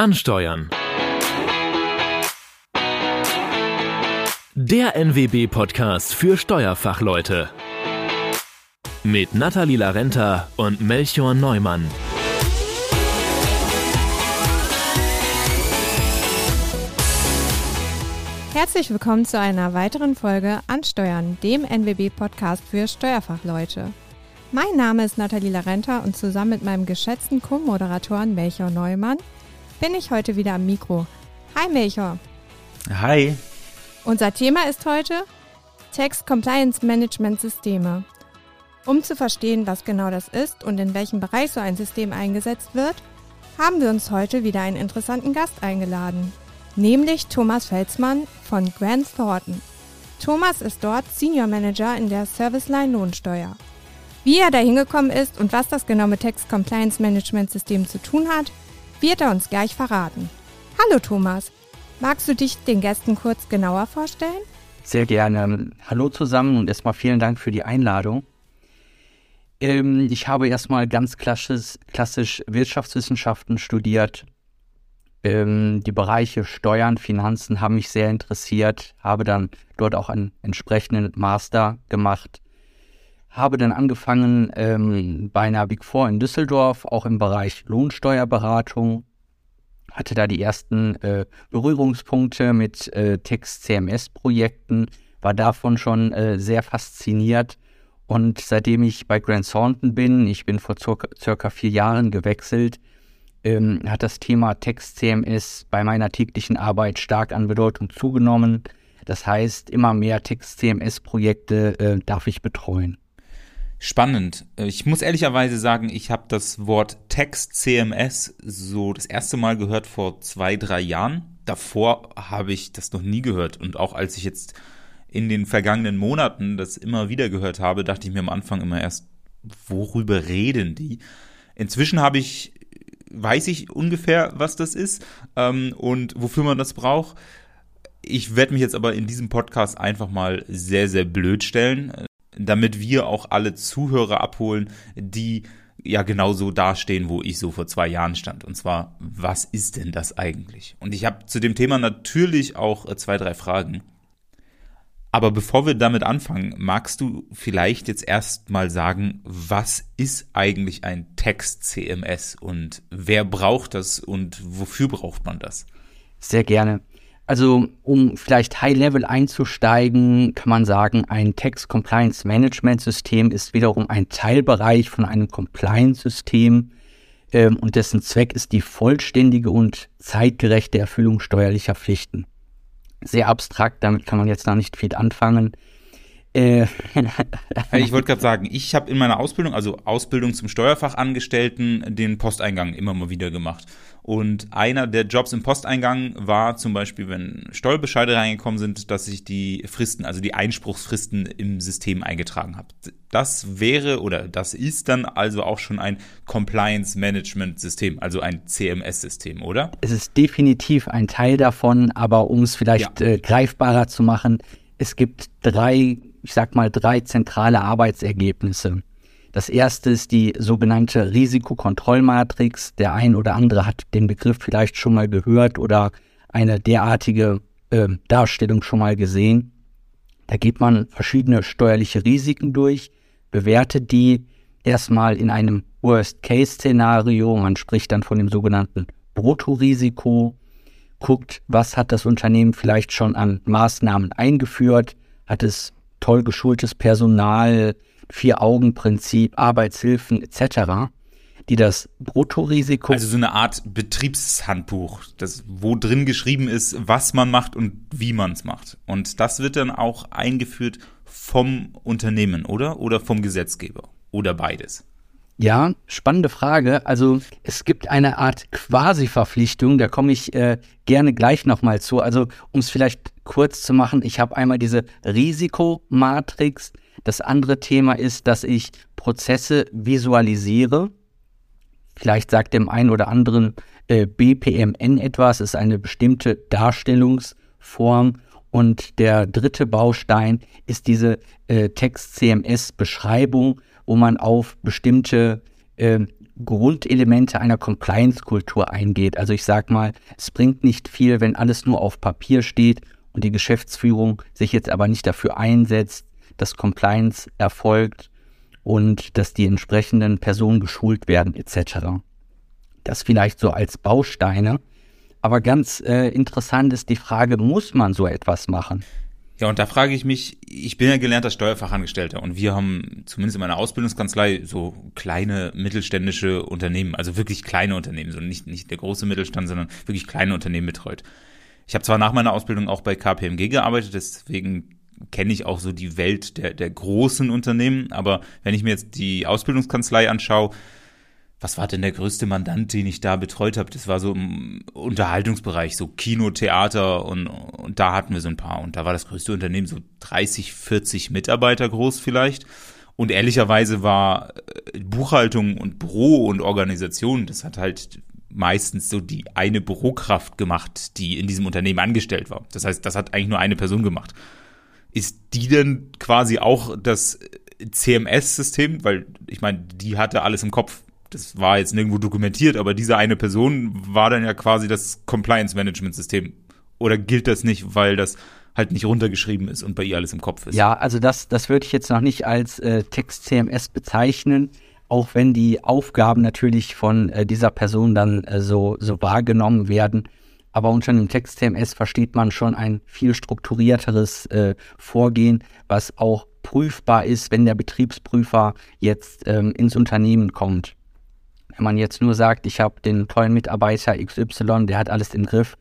Ansteuern. Der NWB-Podcast für Steuerfachleute. Mit Nathalie Larenta und Melchior Neumann. Herzlich willkommen zu einer weiteren Folge Ansteuern, dem NWB-Podcast für Steuerfachleute. Mein Name ist Nathalie Larenta und zusammen mit meinem geschätzten Co-Moderatoren Melchior Neumann bin ich heute wieder am Mikro. Hi Melchior. Hi. Unser Thema ist heute Text Compliance Management Systeme. Um zu verstehen, was genau das ist und in welchem Bereich so ein System eingesetzt wird, haben wir uns heute wieder einen interessanten Gast eingeladen, nämlich Thomas Felsmann von Grant Thornton. Thomas ist dort Senior Manager in der Serviceline Lohnsteuer. Wie er da hingekommen ist und was das genau mit Text Compliance Management System zu tun hat, wird er uns gleich verraten. Hallo Thomas, magst du dich den Gästen kurz genauer vorstellen? Sehr gerne. Hallo zusammen und erstmal vielen Dank für die Einladung. Ähm, ich habe erstmal ganz klassisch, klassisch Wirtschaftswissenschaften studiert. Ähm, die Bereiche Steuern, Finanzen haben mich sehr interessiert, habe dann dort auch einen entsprechenden Master gemacht habe dann angefangen ähm, bei einer Big Four in Düsseldorf, auch im Bereich Lohnsteuerberatung, hatte da die ersten äh, Berührungspunkte mit äh, Text-CMS-Projekten, war davon schon äh, sehr fasziniert. Und seitdem ich bei Grant Thornton bin, ich bin vor circa, circa vier Jahren gewechselt, ähm, hat das Thema Text-CMS bei meiner täglichen Arbeit stark an Bedeutung zugenommen. Das heißt, immer mehr Text-CMS-Projekte äh, darf ich betreuen. Spannend. Äh, ich muss ehrlicherweise sagen, ich habe das Wort Text CMS so das erste Mal gehört vor zwei, drei Jahren. Davor habe ich das noch nie gehört. Und auch als ich jetzt in den vergangenen Monaten das immer wieder gehört habe, dachte ich mir am Anfang immer erst, worüber reden die? Inzwischen habe ich, weiß ich ungefähr, was das ist ähm, und wofür man das braucht. Ich werde mich jetzt aber in diesem Podcast einfach mal sehr, sehr blöd stellen damit wir auch alle Zuhörer abholen, die ja genauso dastehen, wo ich so vor zwei Jahren stand. Und zwar, was ist denn das eigentlich? Und ich habe zu dem Thema natürlich auch äh, zwei, drei Fragen. Aber bevor wir damit anfangen, magst du vielleicht jetzt erst mal sagen, was ist eigentlich ein Text-CMS und wer braucht das und wofür braucht man das? Sehr gerne. Also um vielleicht High-Level einzusteigen, kann man sagen, ein Text Compliance Management System ist wiederum ein Teilbereich von einem Compliance-System ähm, und dessen Zweck ist die vollständige und zeitgerechte Erfüllung steuerlicher Pflichten. Sehr abstrakt, damit kann man jetzt noch nicht viel anfangen. Äh, ich wollte gerade sagen, ich habe in meiner Ausbildung, also Ausbildung zum Steuerfachangestellten, den Posteingang immer mal wieder gemacht. Und einer der Jobs im Posteingang war zum Beispiel, wenn Steuerbescheide reingekommen sind, dass ich die Fristen, also die Einspruchsfristen im System eingetragen habe. Das wäre oder das ist dann also auch schon ein Compliance Management System, also ein CMS-System, oder? Es ist definitiv ein Teil davon, aber um es vielleicht ja. äh, greifbarer zu machen, es gibt drei ich sag mal, drei zentrale Arbeitsergebnisse. Das erste ist die sogenannte Risikokontrollmatrix. Der ein oder andere hat den Begriff vielleicht schon mal gehört oder eine derartige äh, Darstellung schon mal gesehen. Da geht man verschiedene steuerliche Risiken durch, bewertet die erstmal in einem Worst-Case-Szenario. Man spricht dann von dem sogenannten Bruttorisiko, guckt, was hat das Unternehmen vielleicht schon an Maßnahmen eingeführt, hat es toll geschultes Personal, Vier-Augen-Prinzip, Arbeitshilfen etc., die das Bruttorisiko. Also so eine Art Betriebshandbuch, das, wo drin geschrieben ist, was man macht und wie man es macht. Und das wird dann auch eingeführt vom Unternehmen, oder? Oder vom Gesetzgeber? Oder beides? Ja, spannende Frage. Also es gibt eine Art Quasi-Verpflichtung, da komme ich äh, gerne gleich nochmal zu. Also um es vielleicht kurz zu machen, ich habe einmal diese Risikomatrix. Das andere Thema ist, dass ich Prozesse visualisiere. Vielleicht sagt dem einen oder anderen äh, BPMN etwas, ist eine bestimmte Darstellungsform. Und der dritte Baustein ist diese äh, Text-CMS-Beschreibung wo man auf bestimmte äh, Grundelemente einer Compliance-Kultur eingeht. Also ich sage mal, es bringt nicht viel, wenn alles nur auf Papier steht und die Geschäftsführung sich jetzt aber nicht dafür einsetzt, dass Compliance erfolgt und dass die entsprechenden Personen geschult werden etc. Das vielleicht so als Bausteine. Aber ganz äh, interessant ist die Frage, muss man so etwas machen? Ja, und da frage ich mich, ich bin ja gelernter Steuerfachangestellter und wir haben zumindest in meiner Ausbildungskanzlei so kleine mittelständische Unternehmen, also wirklich kleine Unternehmen, so nicht, nicht der große Mittelstand, sondern wirklich kleine Unternehmen betreut. Ich habe zwar nach meiner Ausbildung auch bei KPMG gearbeitet, deswegen kenne ich auch so die Welt der, der großen Unternehmen, aber wenn ich mir jetzt die Ausbildungskanzlei anschaue, was war denn der größte Mandant, den ich da betreut habe? Das war so im Unterhaltungsbereich, so Kino, Theater und, und da hatten wir so ein paar. Und da war das größte Unternehmen so 30, 40 Mitarbeiter groß vielleicht. Und ehrlicherweise war äh, Buchhaltung und Büro und Organisation, das hat halt meistens so die eine Bürokraft gemacht, die in diesem Unternehmen angestellt war. Das heißt, das hat eigentlich nur eine Person gemacht. Ist die denn quasi auch das CMS-System? Weil ich meine, die hatte alles im Kopf das war jetzt nirgendwo dokumentiert, aber diese eine Person war dann ja quasi das Compliance-Management-System. Oder gilt das nicht, weil das halt nicht runtergeschrieben ist und bei ihr alles im Kopf ist? Ja, also das, das würde ich jetzt noch nicht als äh, Text-CMS bezeichnen, auch wenn die Aufgaben natürlich von äh, dieser Person dann äh, so, so wahrgenommen werden. Aber unter einem Text-CMS versteht man schon ein viel strukturierteres äh, Vorgehen, was auch prüfbar ist, wenn der Betriebsprüfer jetzt ähm, ins Unternehmen kommt. Wenn man jetzt nur sagt, ich habe den tollen Mitarbeiter XY, der hat alles im Griff,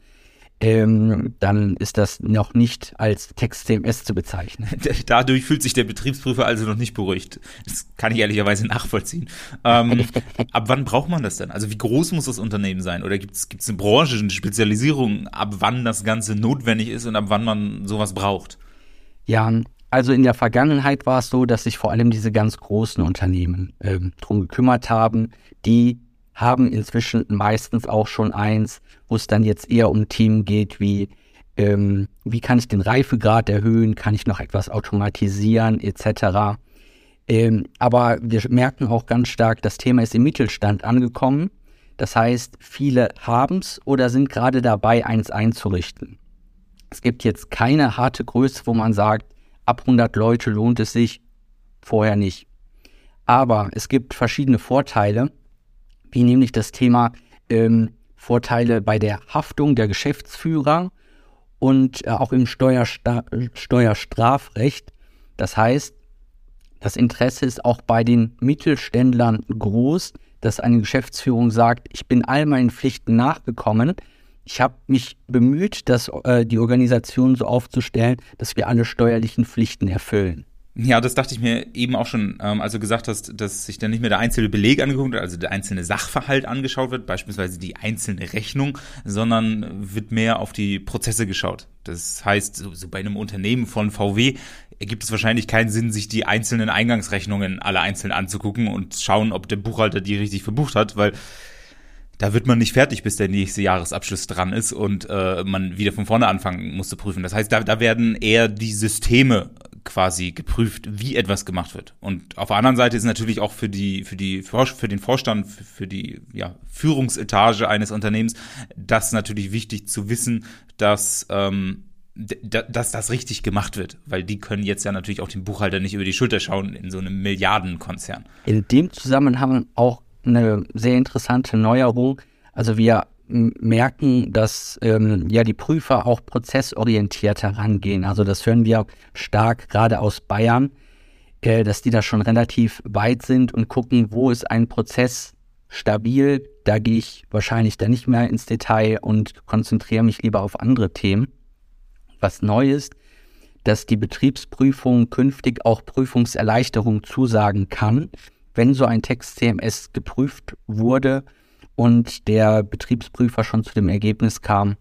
ähm, dann ist das noch nicht als Text-CMS zu bezeichnen. Dadurch fühlt sich der Betriebsprüfer also noch nicht beruhigt. Das kann ich ehrlicherweise nachvollziehen. Ähm, ab wann braucht man das denn? Also wie groß muss das Unternehmen sein? Oder gibt es eine Branche, eine Spezialisierung, ab wann das Ganze notwendig ist und ab wann man sowas braucht? Ja, also in der Vergangenheit war es so, dass sich vor allem diese ganz großen Unternehmen ähm, drum gekümmert haben. Die haben inzwischen meistens auch schon eins, wo es dann jetzt eher um Themen geht wie ähm, wie kann ich den Reifegrad erhöhen, kann ich noch etwas automatisieren etc. Ähm, aber wir merken auch ganz stark, das Thema ist im Mittelstand angekommen. Das heißt, viele haben es oder sind gerade dabei, eins einzurichten. Es gibt jetzt keine harte Größe, wo man sagt, ab 100 Leute lohnt es sich, vorher nicht. Aber es gibt verschiedene Vorteile, wie nämlich das Thema ähm, Vorteile bei der Haftung der Geschäftsführer und äh, auch im Steuersta Steuerstrafrecht. Das heißt, das Interesse ist auch bei den Mittelständlern groß, dass eine Geschäftsführung sagt, ich bin all meinen Pflichten nachgekommen, ich habe mich bemüht, dass, äh, die Organisation so aufzustellen, dass wir alle steuerlichen Pflichten erfüllen. Ja, das dachte ich mir eben auch schon, ähm, als du gesagt hast, dass sich dann nicht mehr der einzelne Beleg angeguckt wird, also der einzelne Sachverhalt angeschaut wird, beispielsweise die einzelne Rechnung, sondern wird mehr auf die Prozesse geschaut. Das heißt, so, so bei einem Unternehmen von VW ergibt es wahrscheinlich keinen Sinn, sich die einzelnen Eingangsrechnungen alle einzeln anzugucken und schauen, ob der Buchhalter die richtig verbucht hat, weil da wird man nicht fertig, bis der nächste Jahresabschluss dran ist und äh, man wieder von vorne anfangen muss zu prüfen. Das heißt, da, da werden eher die Systeme quasi geprüft, wie etwas gemacht wird. Und auf der anderen Seite ist natürlich auch für die, für die, für den Vorstand, für die ja, Führungsetage eines Unternehmens, das natürlich wichtig zu wissen, dass ähm, dass das richtig gemacht wird, weil die können jetzt ja natürlich auch den Buchhalter nicht über die Schulter schauen in so einem Milliardenkonzern. In dem Zusammenhang auch eine sehr interessante Neuerung. Also wir merken, dass ähm, ja die Prüfer auch prozessorientiert herangehen. Also das hören wir stark gerade aus Bayern, äh, dass die da schon relativ weit sind und gucken, wo ist ein Prozess stabil. Da gehe ich wahrscheinlich dann nicht mehr ins Detail und konzentriere mich lieber auf andere Themen. Was neu ist, dass die Betriebsprüfung künftig auch Prüfungserleichterung zusagen kann wenn so ein Text-CMS geprüft wurde und der Betriebsprüfer schon zu dem Ergebnis kam,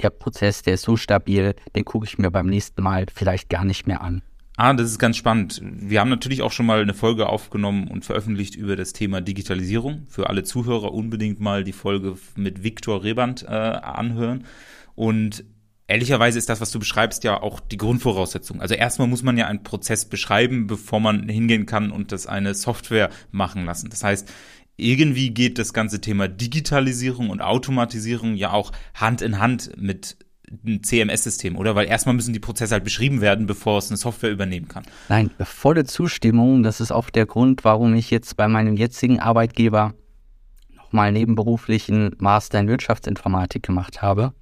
der Prozess, der ist so stabil, den gucke ich mir beim nächsten Mal vielleicht gar nicht mehr an. Ah, das ist ganz spannend. Wir haben natürlich auch schon mal eine Folge aufgenommen und veröffentlicht über das Thema Digitalisierung. Für alle Zuhörer unbedingt mal die Folge mit Viktor Reband äh, anhören. Und ehrlicherweise ist das, was du beschreibst, ja auch die Grundvoraussetzung. Also erstmal muss man ja einen Prozess beschreiben, bevor man hingehen kann und das eine Software machen lassen. Das heißt, irgendwie geht das ganze Thema Digitalisierung und Automatisierung ja auch Hand in Hand mit ein CMS-System, oder? Weil erstmal müssen die Prozesse halt beschrieben werden, bevor es eine Software übernehmen kann. Nein, volle Zustimmung. Das ist auch der Grund, warum ich jetzt bei meinem jetzigen Arbeitgeber nochmal nebenberuflichen Master in Wirtschaftsinformatik gemacht habe,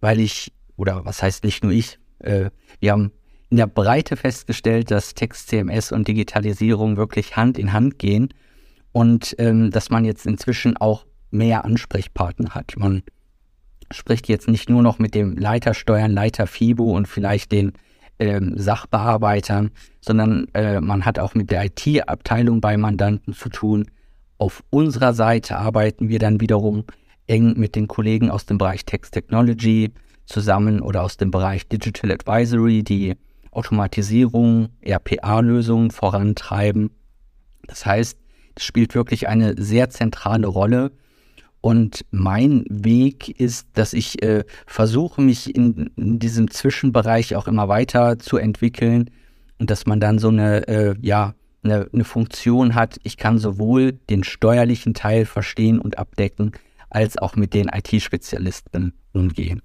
weil ich, oder was heißt nicht nur ich, äh, wir haben in der Breite festgestellt, dass Text, CMS und Digitalisierung wirklich Hand in Hand gehen und ähm, dass man jetzt inzwischen auch mehr Ansprechpartner hat. Man spricht jetzt nicht nur noch mit dem Leiter Steuern, Leiter FIBO und vielleicht den ähm, Sachbearbeitern, sondern äh, man hat auch mit der IT-Abteilung bei Mandanten zu tun. Auf unserer Seite arbeiten wir dann wiederum eng mit den Kollegen aus dem Bereich Text Technology zusammen oder aus dem Bereich Digital Advisory, die Automatisierung, RPA-Lösungen vorantreiben. Das heißt, es spielt wirklich eine sehr zentrale Rolle und mein Weg ist, dass ich äh, versuche, mich in, in, diesem Zwischenbereich auch immer weiter zu entwickeln und dass man dann so eine, äh, ja, eine, eine Funktion hat. Ich kann sowohl den steuerlichen Teil verstehen und abdecken, als auch mit den IT-Spezialisten umgehen.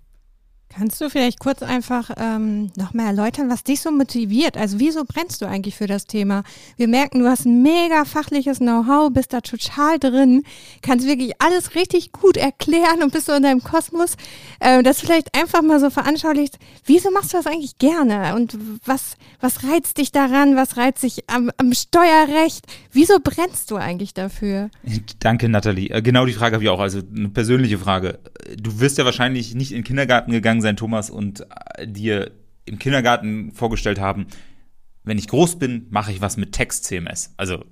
Kannst du vielleicht kurz einfach ähm, nochmal erläutern, was dich so motiviert? Also wieso brennst du eigentlich für das Thema? Wir merken, du hast ein mega fachliches Know-how, bist da total drin, kannst wirklich alles richtig gut erklären und bist so in deinem Kosmos. Äh, das vielleicht einfach mal so veranschaulicht. Wieso machst du das eigentlich gerne? Und was, was reizt dich daran? Was reizt dich am, am Steuerrecht? Wieso brennst du eigentlich dafür? Danke, Nathalie. Äh, genau die Frage habe ich auch. Also eine persönliche Frage. Du wirst ja wahrscheinlich nicht in den Kindergarten gegangen sein, Thomas, und äh, dir im Kindergarten vorgestellt haben, wenn ich groß bin, mache ich was mit Text-CMS. Also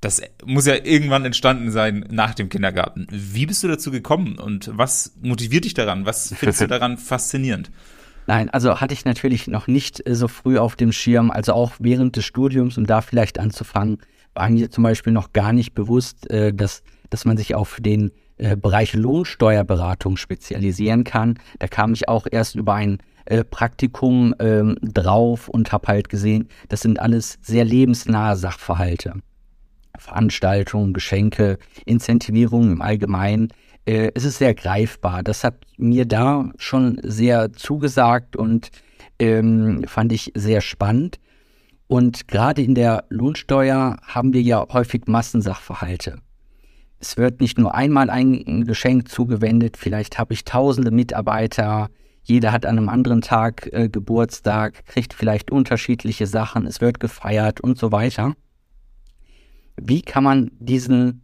das muss ja irgendwann entstanden sein nach dem Kindergarten. Wie bist du dazu gekommen und was motiviert dich daran? Was findest du daran faszinierend? Nein, also hatte ich natürlich noch nicht äh, so früh auf dem Schirm, also auch während des Studiums, um da vielleicht anzufangen, war mir zum Beispiel noch gar nicht bewusst, äh, dass, dass man sich auf den äh, Bereich Lohnsteuerberatung spezialisieren kann. Da kam ich auch erst über ein äh, Praktikum ähm, drauf und habe halt gesehen, das sind alles sehr lebensnahe Sachverhalte. Veranstaltungen, Geschenke, Incentivierung im Allgemeinen. Äh, es ist sehr greifbar. Das hat mir da schon sehr zugesagt und ähm, fand ich sehr spannend. Und gerade in der Lohnsteuer haben wir ja häufig Massensachverhalte. Es wird nicht nur einmal ein Geschenk zugewendet, vielleicht habe ich tausende Mitarbeiter, jeder hat an einem anderen Tag äh, Geburtstag, kriegt vielleicht unterschiedliche Sachen, es wird gefeiert und so weiter. Wie kann man diesen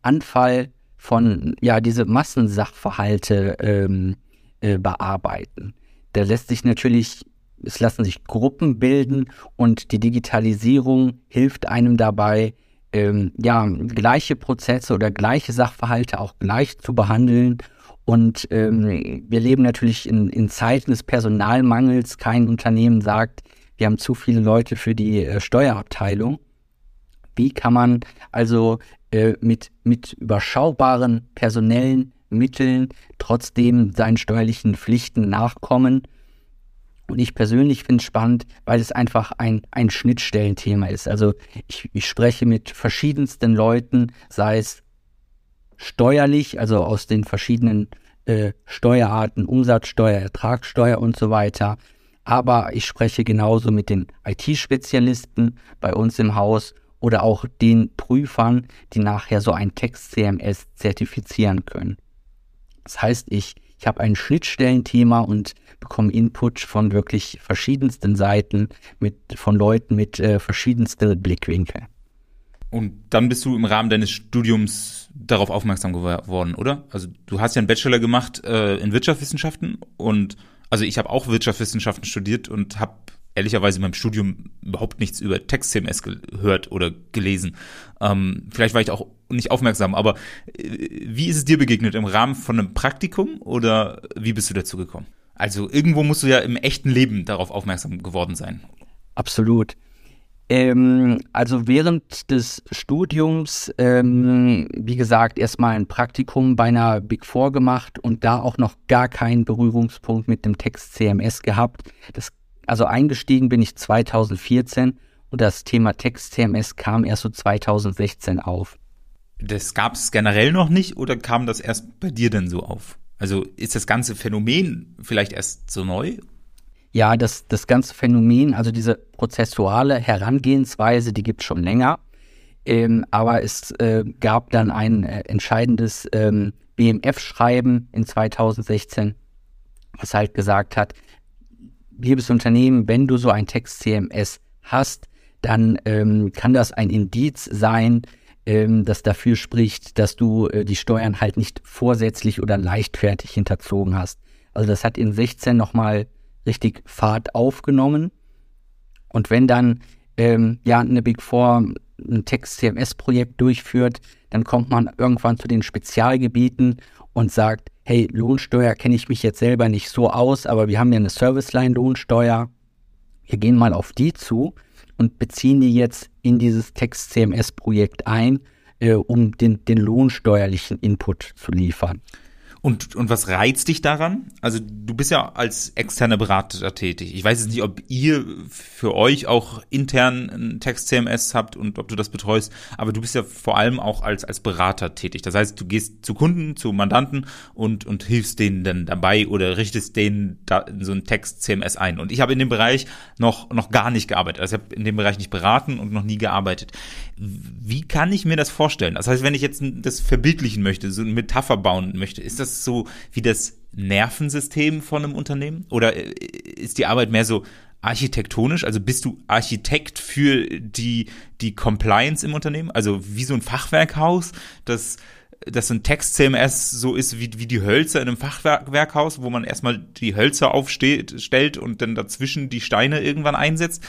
Anfall von, ja, diese Massensachverhalte ähm, äh, bearbeiten? Da lässt sich natürlich, es lassen sich Gruppen bilden und die Digitalisierung hilft einem dabei, ähm, ja, gleiche Prozesse oder gleiche Sachverhalte auch gleich zu behandeln. Und ähm, wir leben natürlich in, in Zeiten des Personalmangels. Kein Unternehmen sagt, wir haben zu viele Leute für die äh, Steuerabteilung. Wie kann man also äh, mit, mit überschaubaren personellen Mitteln trotzdem seinen steuerlichen Pflichten nachkommen und ich persönlich finde es spannend, weil es einfach ein, ein Schnittstellenthema ist. Also ich, ich spreche mit verschiedensten Leuten, sei es steuerlich, also aus den verschiedenen äh, Steuerarten, Umsatzsteuer, Ertragssteuer und so weiter. Aber ich spreche genauso mit den IT-Spezialisten bei uns im Haus oder auch den Prüfern, die nachher so ein Text-CMS zertifizieren können. Das heißt, ich ich habe ein Schnittstellenthema und bekomme Input von wirklich verschiedensten Seiten, mit, von Leuten mit äh, verschiedensten Blickwinkeln. Und dann bist du im Rahmen deines Studiums darauf aufmerksam geworden, oder? Also du hast ja einen Bachelor gemacht äh, in Wirtschaftswissenschaften und also ich habe auch Wirtschaftswissenschaften studiert und habe ehrlicherweise in meinem Studium überhaupt nichts über Text-CMS gehört oder gelesen. Ähm, vielleicht war ich auch nicht aufmerksam, aber äh, wie ist es dir begegnet? Im Rahmen von einem Praktikum oder wie bist du dazu gekommen? Also irgendwo musst du ja im echten Leben darauf aufmerksam geworden sein. Absolut. Ähm, also während des Studiums, ähm, wie gesagt, erstmal ein Praktikum bei einer Big Four gemacht und da auch noch gar keinen Berührungspunkt mit dem Text CMS gehabt. Das also eingestiegen bin ich 2014 und das Thema Text-CMS kam erst so 2016 auf. Das gab es generell noch nicht oder kam das erst bei dir denn so auf? Also ist das ganze Phänomen vielleicht erst so neu? Ja, das, das ganze Phänomen, also diese prozessuale Herangehensweise, die gibt es schon länger. Ähm, aber es äh, gab dann ein äh, entscheidendes ähm, BMF-Schreiben in 2016, was halt gesagt hat, liebes Unternehmen, wenn du so ein Text-CMS hast, dann ähm, kann das ein Indiz sein, ähm, das dafür spricht, dass du äh, die Steuern halt nicht vorsätzlich oder leichtfertig hinterzogen hast. Also das hat in 16 nochmal richtig Fahrt aufgenommen. Und wenn dann ähm, ja eine Big Four ein Text-CMS-Projekt durchführt, dann kommt man irgendwann zu den Spezialgebieten und sagt, hey, Lohnsteuer kenne ich mich jetzt selber nicht so aus, aber wir haben ja eine Serviceline-Lohnsteuer. Wir gehen mal auf die zu und beziehen die jetzt in dieses Text-CMS-Projekt ein, äh, um den, den lohnsteuerlichen Input zu liefern. Und, und was reizt dich daran? Also du bist ja als externer Berater tätig. Ich weiß jetzt nicht, ob ihr für euch auch intern ein Text-CMS habt und ob du das betreust, aber du bist ja vor allem auch als, als Berater tätig. Das heißt, du gehst zu Kunden, zu Mandanten und, und hilfst denen dann dabei oder richtest denen da so ein Text-CMS ein. Und ich habe in dem Bereich noch, noch gar nicht gearbeitet. Also ich habe in dem Bereich nicht beraten und noch nie gearbeitet. Wie kann ich mir das vorstellen? Das heißt, wenn ich jetzt das verbildlichen möchte, so eine Metapher bauen möchte, ist das das so wie das Nervensystem von einem Unternehmen? Oder äh, ist die Arbeit mehr so architektonisch? Also bist du Architekt für die, die Compliance im Unternehmen? Also wie so ein Fachwerkhaus, das dass ein Text-CMS so ist wie, wie die Hölzer in einem Fachwerkhaus, wo man erstmal die Hölzer aufstellt und dann dazwischen die Steine irgendwann einsetzt.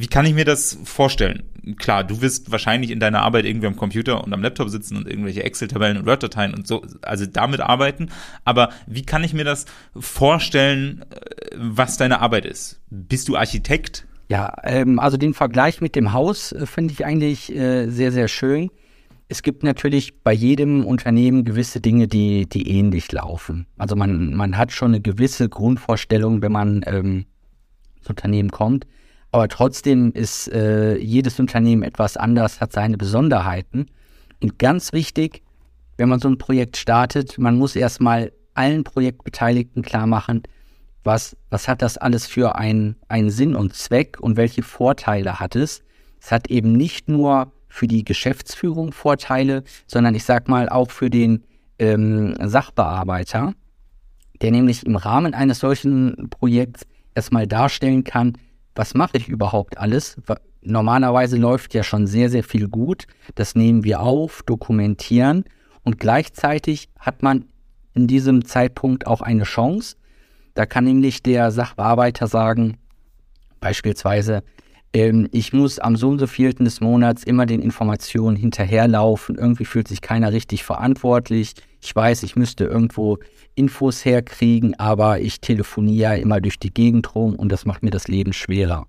Wie kann ich mir das vorstellen? Klar, du wirst wahrscheinlich in deiner Arbeit irgendwie am Computer und am Laptop sitzen und irgendwelche Excel-Tabellen und Word-Dateien und so, also damit arbeiten. Aber wie kann ich mir das vorstellen, äh, was deine Arbeit ist? Bist du Architekt? Ja, ähm, also den Vergleich mit dem Haus äh, finde ich eigentlich äh, sehr, sehr schön. Es gibt natürlich bei jedem Unternehmen gewisse Dinge, die, die ähnlich laufen. Also man, man hat schon eine gewisse Grundvorstellung, wenn man ähm, ins Unternehmen kommt. Aber trotzdem ist äh, jedes Unternehmen etwas anders, hat seine Besonderheiten. Und ganz wichtig, wenn man so ein Projekt startet, man muss erstmal allen Projektbeteiligten klar machen, was, was hat das alles für einen, einen Sinn und Zweck und welche Vorteile hat es. Es hat eben nicht nur für die Geschäftsführung Vorteile, sondern ich sag mal auch für den ähm, Sachbearbeiter, der nämlich im Rahmen eines solchen Projekts erstmal darstellen kann, was mache ich überhaupt alles? Normalerweise läuft ja schon sehr, sehr viel gut. Das nehmen wir auf, dokumentieren und gleichzeitig hat man in diesem Zeitpunkt auch eine Chance. Da kann nämlich der Sachbearbeiter sagen, beispielsweise, ähm, ich muss am so und so vielten des Monats immer den Informationen hinterherlaufen. Irgendwie fühlt sich keiner richtig verantwortlich. Ich weiß, ich müsste irgendwo Infos herkriegen, aber ich telefoniere immer durch die Gegend rum und das macht mir das Leben schwerer.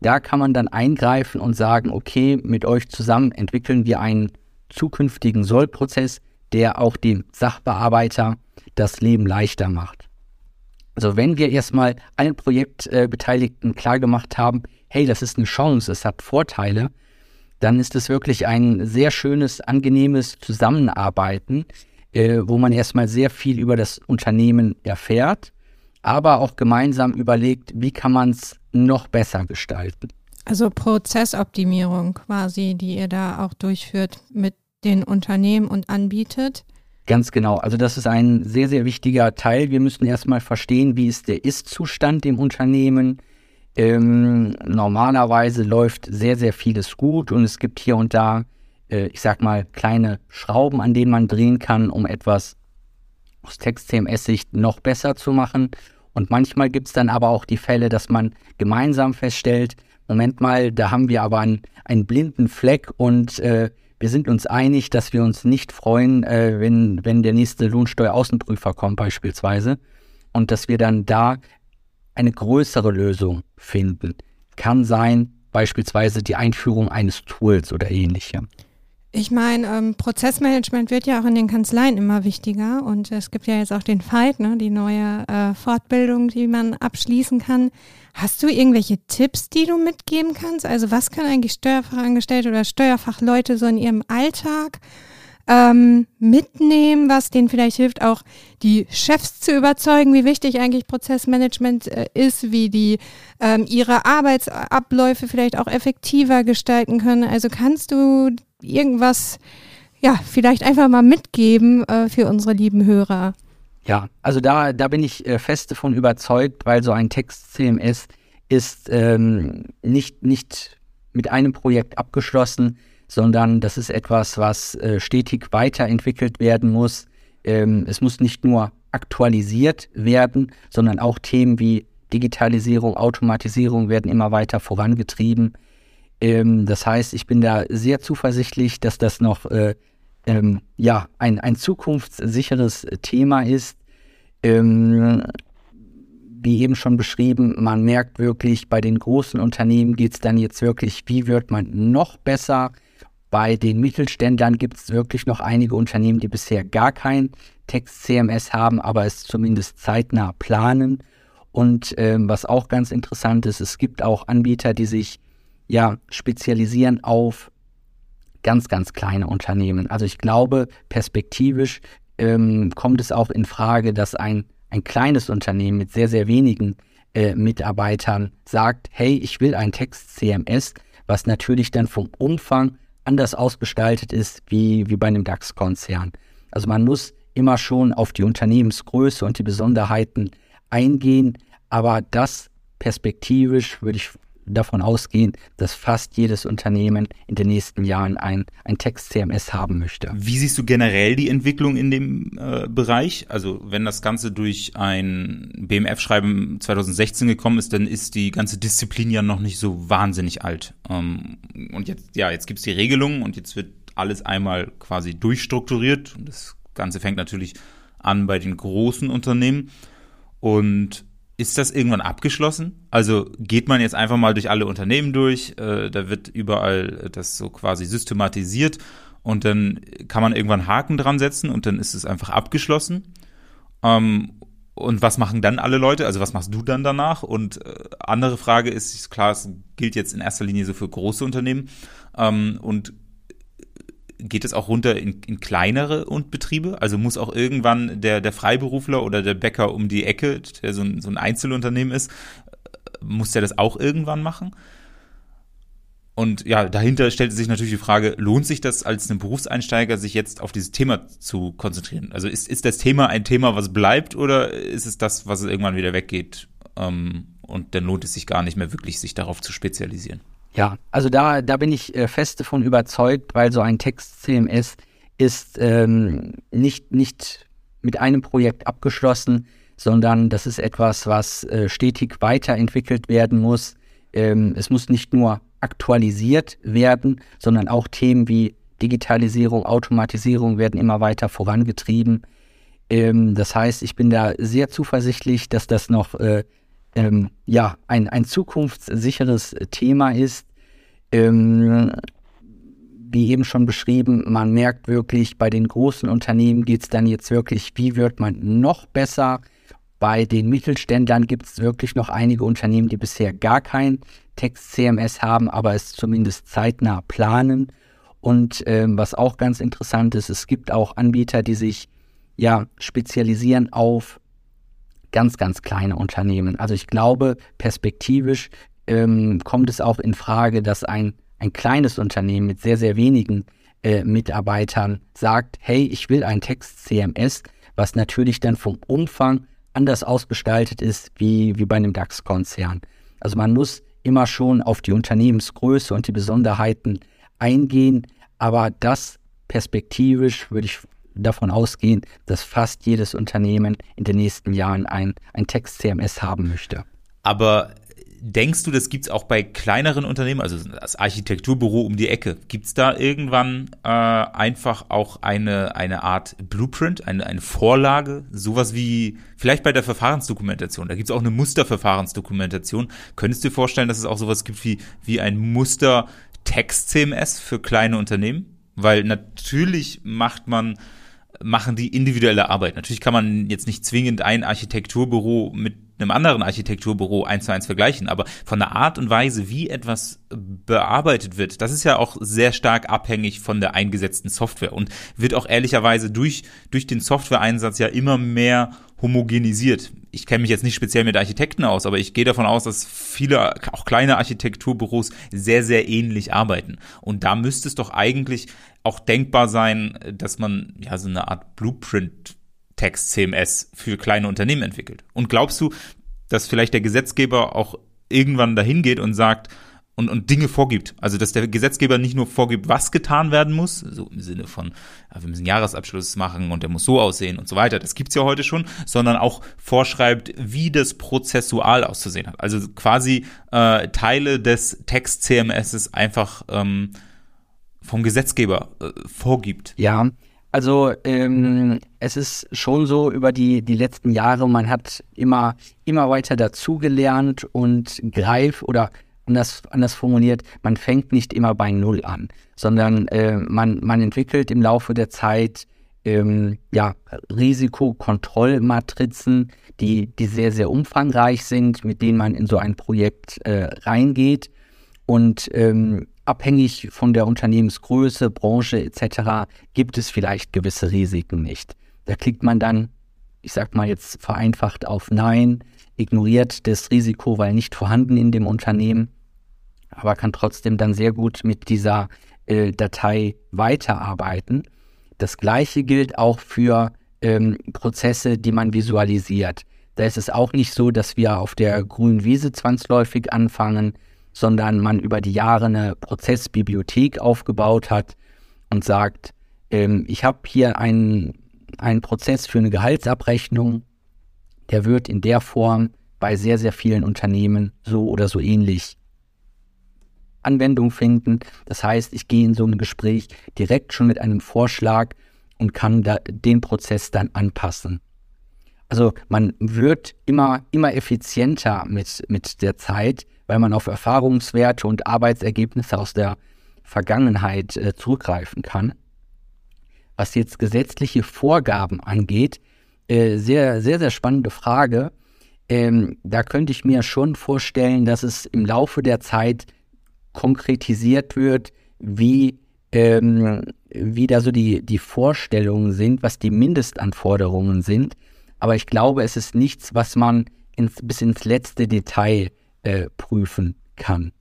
Da kann man dann eingreifen und sagen, okay, mit euch zusammen entwickeln wir einen zukünftigen Sollprozess, der auch dem Sachbearbeiter das Leben leichter macht. Also wenn wir erstmal allen Projektbeteiligten klargemacht haben, hey, das ist eine Chance, es hat Vorteile, dann ist es wirklich ein sehr schönes, angenehmes Zusammenarbeiten, äh, wo man erstmal sehr viel über das Unternehmen erfährt, aber auch gemeinsam überlegt, wie kann man es noch besser gestalten. Also Prozessoptimierung quasi, die ihr da auch durchführt mit den Unternehmen und anbietet. Ganz genau. Also das ist ein sehr, sehr wichtiger Teil. Wir müssen erstmal verstehen, wie ist der Ist-Zustand im Unternehmen. Ähm, normalerweise läuft sehr, sehr vieles gut und es gibt hier und da äh, ich sag mal, kleine Schrauben, an denen man drehen kann, um etwas aus Text-CMS-Sicht noch besser zu machen. Und manchmal gibt es dann aber auch die Fälle, dass man gemeinsam feststellt, Moment mal, da haben wir aber einen, einen blinden Fleck und äh, wir sind uns einig, dass wir uns nicht freuen, äh, wenn, wenn der nächste Lohnsteueraußenprüfer kommt beispielsweise und dass wir dann da eine größere Lösung finden. Kann sein, beispielsweise die Einführung eines Tools oder ähnlichem. Ich meine, ähm, Prozessmanagement wird ja auch in den Kanzleien immer wichtiger und es gibt ja jetzt auch den Fight, ne, die neue äh, Fortbildung, die man abschließen kann. Hast du irgendwelche Tipps, die du mitgeben kannst? Also was können eigentlich Steuerfachangestellte oder Steuerfachleute so in ihrem Alltag ähm, mitnehmen, was denen vielleicht hilft, auch die Chefs zu überzeugen, wie wichtig eigentlich Prozessmanagement äh, ist, wie die ähm, ihre Arbeitsabläufe vielleicht auch effektiver gestalten können. Also kannst du irgendwas, ja, vielleicht einfach mal mitgeben äh, für unsere lieben Hörer? Ja, also da, da bin ich äh, fest davon überzeugt, weil so ein Text-CMS ist ähm, nicht, nicht mit einem Projekt abgeschlossen, sondern das ist etwas, was äh, stetig weiterentwickelt werden muss. Ähm, es muss nicht nur aktualisiert werden, sondern auch Themen wie Digitalisierung, Automatisierung werden immer weiter vorangetrieben. Ähm, das heißt, ich bin da sehr zuversichtlich, dass das noch äh, ähm, ja, ein, ein zukunftssicheres Thema ist. Wie eben schon beschrieben, man merkt wirklich, bei den großen Unternehmen geht es dann jetzt wirklich, wie wird man noch besser? Bei den Mittelständlern gibt es wirklich noch einige Unternehmen, die bisher gar kein Text-CMS haben, aber es zumindest zeitnah planen. Und ähm, was auch ganz interessant ist, es gibt auch Anbieter, die sich ja spezialisieren auf ganz, ganz kleine Unternehmen. Also ich glaube, perspektivisch ähm, kommt es auch in Frage, dass ein, ein kleines Unternehmen mit sehr, sehr wenigen äh, Mitarbeitern sagt, hey, ich will ein Text-CMS, was natürlich dann vom Umfang anders ausgestaltet ist wie, wie bei einem DAX-Konzern. Also man muss immer schon auf die Unternehmensgröße und die Besonderheiten eingehen, aber das perspektivisch würde ich davon ausgehen, dass fast jedes Unternehmen in den nächsten Jahren ein, ein Text-CMS haben möchte. Wie siehst du generell die Entwicklung in dem äh, Bereich? Also wenn das Ganze durch ein BMF-Schreiben 2016 gekommen ist, dann ist die ganze Disziplin ja noch nicht so wahnsinnig alt. Ähm, und jetzt, ja, jetzt gibt's die Regelungen und jetzt wird alles einmal quasi durchstrukturiert. Und das Ganze fängt natürlich an bei den großen Unternehmen. Und ist das irgendwann abgeschlossen? Also geht man jetzt einfach mal durch alle Unternehmen durch, äh, da wird überall das so quasi systematisiert und dann kann man irgendwann Haken dran setzen und dann ist es einfach abgeschlossen. Ähm, und was machen dann alle Leute? Also was machst du dann danach? Und äh, andere Frage ist, klar, es gilt jetzt in erster Linie so für große Unternehmen. Ähm, und geht es auch runter in, in kleinere und Betriebe? Also muss auch irgendwann der, der Freiberufler oder der Bäcker um die Ecke, der so ein, so ein Einzelunternehmen ist, muss der das auch irgendwann machen? Und ja, dahinter stellt sich natürlich die Frage, lohnt sich das als ein Berufseinsteiger, sich jetzt auf dieses Thema zu konzentrieren? Also ist, ist das Thema ein Thema, was bleibt oder ist es das, was irgendwann wieder weggeht? Ähm, und dann lohnt es sich gar nicht mehr wirklich, sich darauf zu spezialisieren. Ja, also da, da bin ich äh, fest davon überzeugt, weil so ein Text-CMS ist ähm, nicht, nicht mit einem Projekt abgeschlossen, sondern das ist etwas, was äh, stetig weiterentwickelt werden muss. Ähm, es muss nicht nur aktualisiert werden, sondern auch Themen wie Digitalisierung, Automatisierung werden immer weiter vorangetrieben. Ähm, das heißt, ich bin da sehr zuversichtlich, dass das noch äh, ähm, ja, ein, ein zukunftssicheres Thema ist. Ähm, wie eben schon beschrieben, man merkt wirklich, bei den großen Unternehmen geht es dann jetzt wirklich, wie wird man noch besser? Bei den Mittelständlern gibt es wirklich noch einige Unternehmen, die bisher gar kein Text-CMS haben, aber es zumindest zeitnah planen. Und ähm, was auch ganz interessant ist, es gibt auch Anbieter, die sich ja spezialisieren auf ganz, ganz kleine Unternehmen. Also ich glaube, perspektivisch ähm, kommt es auch in Frage, dass ein, ein kleines Unternehmen mit sehr, sehr wenigen äh, Mitarbeitern sagt, hey, ich will ein Text-CMS, was natürlich dann vom Umfang anders ausgestaltet ist wie, wie bei einem DAX-Konzern. Also man muss immer schon auf die Unternehmensgröße und die Besonderheiten eingehen, aber das perspektivisch würde ich davon ausgehen, dass fast jedes Unternehmen in den nächsten Jahren ein, ein Text-CMS haben möchte. Aber denkst du, das gibt es auch bei kleineren Unternehmen, also das Architekturbüro um die Ecke? Gibt es da irgendwann äh, einfach auch eine, eine Art Blueprint, eine, eine Vorlage? Sowas wie vielleicht bei der Verfahrensdokumentation. Da gibt es auch eine Musterverfahrensdokumentation. Könntest du dir vorstellen, dass es auch sowas gibt wie, wie ein Muster Text-CMS für kleine Unternehmen? weil natürlich macht man machen die individuelle Arbeit. Natürlich kann man jetzt nicht zwingend ein Architekturbüro mit einem anderen Architekturbüro eins zu eins vergleichen, aber von der Art und Weise, wie etwas bearbeitet wird, das ist ja auch sehr stark abhängig von der eingesetzten Software und wird auch ehrlicherweise durch, durch den Softwareeinsatz ja immer mehr homogenisiert. Ich kenne mich jetzt nicht speziell mit Architekten aus, aber ich gehe davon aus, dass viele, auch kleine Architekturbüros sehr, sehr ähnlich arbeiten. Und da müsste es doch eigentlich auch denkbar sein, dass man ja so eine Art Blueprint Text CMS für kleine Unternehmen entwickelt. Und glaubst du, dass vielleicht der Gesetzgeber auch irgendwann dahin geht und sagt und, und Dinge vorgibt? Also, dass der Gesetzgeber nicht nur vorgibt, was getan werden muss, so im Sinne von, ja, wir müssen Jahresabschluss machen und der muss so aussehen und so weiter, das gibt's ja heute schon, sondern auch vorschreibt, wie das prozessual auszusehen hat. Also quasi äh, Teile des Text CMSs einfach ähm, vom Gesetzgeber äh, vorgibt. Ja, also ähm, es ist schon so über die, die letzten Jahre, man hat immer, immer weiter dazugelernt und greif oder anders, anders formuliert, man fängt nicht immer bei Null an, sondern äh, man, man entwickelt im Laufe der Zeit ähm, ja, Risikokontrollmatrizen, die, die sehr, sehr umfangreich sind, mit denen man in so ein Projekt äh, reingeht. Und ähm, abhängig von der Unternehmensgröße, Branche etc. gibt es vielleicht gewisse Risiken nicht. Da klickt man dann, ich sag mal jetzt vereinfacht auf Nein, ignoriert das Risiko, weil nicht vorhanden in dem Unternehmen, aber kann trotzdem dann sehr gut mit dieser äh, Datei weiterarbeiten. Das gleiche gilt auch für ähm, Prozesse, die man visualisiert. Da ist es auch nicht so, dass wir auf der grünen Wiese zwangsläufig anfangen, sondern man über die Jahre eine Prozessbibliothek aufgebaut hat und sagt, ähm, ich habe hier einen, einen Prozess für eine Gehaltsabrechnung, der wird in der Form bei sehr, sehr vielen Unternehmen so oder so ähnlich Anwendung finden. Das heißt, ich gehe in so ein Gespräch direkt schon mit einem Vorschlag und kann den Prozess dann anpassen. Also man wird immer, immer effizienter mit, mit der Zeit, weil man auf Erfahrungswerte und Arbeitsergebnisse aus der Vergangenheit äh, zurückgreifen kann. Was jetzt gesetzliche Vorgaben angeht, äh, sehr, sehr, sehr spannende Frage. Ähm, da könnte ich mir schon vorstellen, dass es im Laufe der Zeit konkretisiert wird, wie, ähm, wie da so die, die Vorstellungen sind, was die Mindestanforderungen sind. Aber ich glaube, es ist nichts, was man ins, bis ins letzte Detail äh, prüfen kann.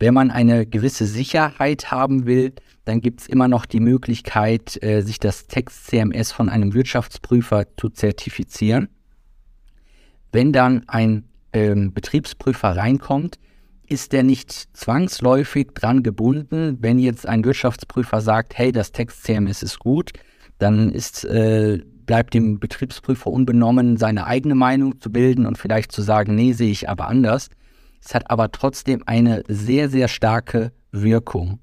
Wenn man eine gewisse Sicherheit haben will, dann gibt es immer noch die Möglichkeit, äh, sich das Text-CMS von einem Wirtschaftsprüfer zu zertifizieren. Wenn dann ein ähm, Betriebsprüfer reinkommt, ist der nicht zwangsläufig dran gebunden. Wenn jetzt ein Wirtschaftsprüfer sagt, hey, das Text-CMS ist gut, dann ist, äh, bleibt dem Betriebsprüfer unbenommen, seine eigene Meinung zu bilden und vielleicht zu sagen, nee, sehe ich aber anders. Es hat aber trotzdem eine sehr, sehr starke Wirkung.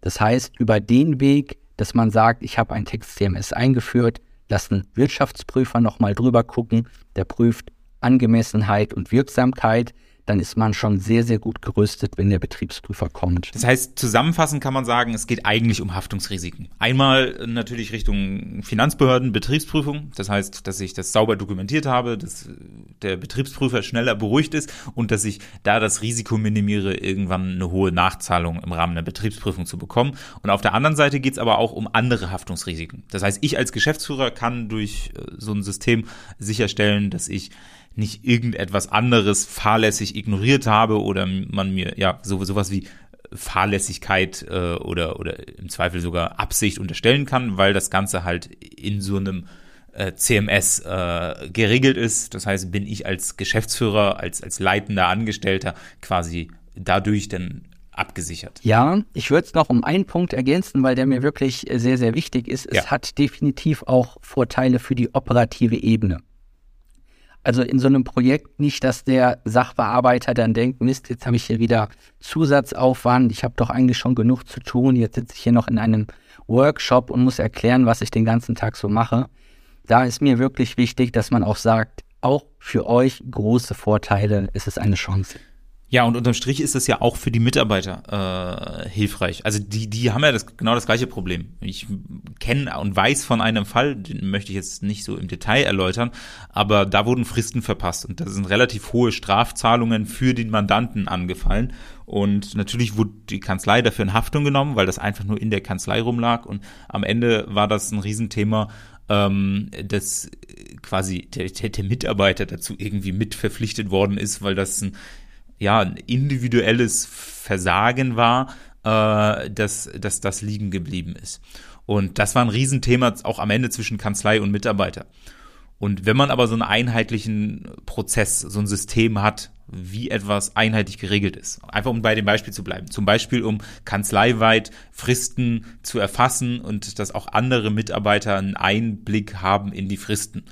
Das heißt, über den Weg, dass man sagt, ich habe ein Text-CMS eingeführt, lassen Wirtschaftsprüfer nochmal drüber gucken, der prüft Angemessenheit und Wirksamkeit, dann ist man schon sehr, sehr gut gerüstet, wenn der Betriebsprüfer kommt. Das heißt, zusammenfassend kann man sagen, es geht eigentlich um Haftungsrisiken. Einmal natürlich Richtung Finanzbehörden, Betriebsprüfung. Das heißt, dass ich das sauber dokumentiert habe, dass der Betriebsprüfer schneller beruhigt ist und dass ich da das Risiko minimiere, irgendwann eine hohe Nachzahlung im Rahmen der Betriebsprüfung zu bekommen. Und auf der anderen Seite geht es aber auch um andere Haftungsrisiken. Das heißt, ich als Geschäftsführer kann durch äh, so ein System sicherstellen, dass ich nicht irgendetwas anderes fahrlässig ignoriert habe oder man mir ja so, sowas wie Fahrlässigkeit äh, oder, oder im Zweifel sogar Absicht unterstellen kann, weil das Ganze halt in so einem äh, CMS äh, geregelt ist. Das heißt, bin ich als Geschäftsführer, als, als leitender Angestellter quasi dadurch dann abgesichert. Ja, ich würde es noch um einen Punkt ergänzen, weil der mir wirklich sehr, sehr wichtig ist. Es ja. hat definitiv auch Vorteile für die operative Ebene. Also in so einem Projekt nicht, dass der Sachbearbeiter dann denkt, Mist, jetzt habe ich hier wieder Zusatzaufwand, ich habe doch eigentlich schon genug zu tun, jetzt sitze ich hier noch in einem Workshop und muss erklären, was ich den ganzen Tag so mache. Da ist mir wirklich wichtig, dass man auch sagt, auch für euch große Vorteile ist es eine Chance. Ja, und unterm Strich ist das ja auch für die Mitarbeiter äh, hilfreich. Also die, die haben ja das, genau das gleiche Problem. Ich kenne und weiß von einem Fall, den möchte ich jetzt nicht so im Detail erläutern, aber da wurden Fristen verpasst und da sind relativ hohe Strafzahlungen für den Mandanten angefallen. Und natürlich wurde die Kanzlei dafür in Haftung genommen, weil das einfach nur in der Kanzlei rumlag. Und am Ende war das ein Riesenthema, ähm, dass quasi der, der Mitarbeiter dazu irgendwie mit verpflichtet worden ist, weil das ein ja, ein individuelles Versagen war, äh, dass, dass das liegen geblieben ist. Und das war ein Riesenthema auch am Ende zwischen Kanzlei und Mitarbeiter. Und wenn man aber so einen einheitlichen Prozess, so ein System hat, wie etwas einheitlich geregelt ist, einfach um bei dem Beispiel zu bleiben, zum Beispiel um kanzleiweit Fristen zu erfassen und dass auch andere Mitarbeiter einen Einblick haben in die Fristen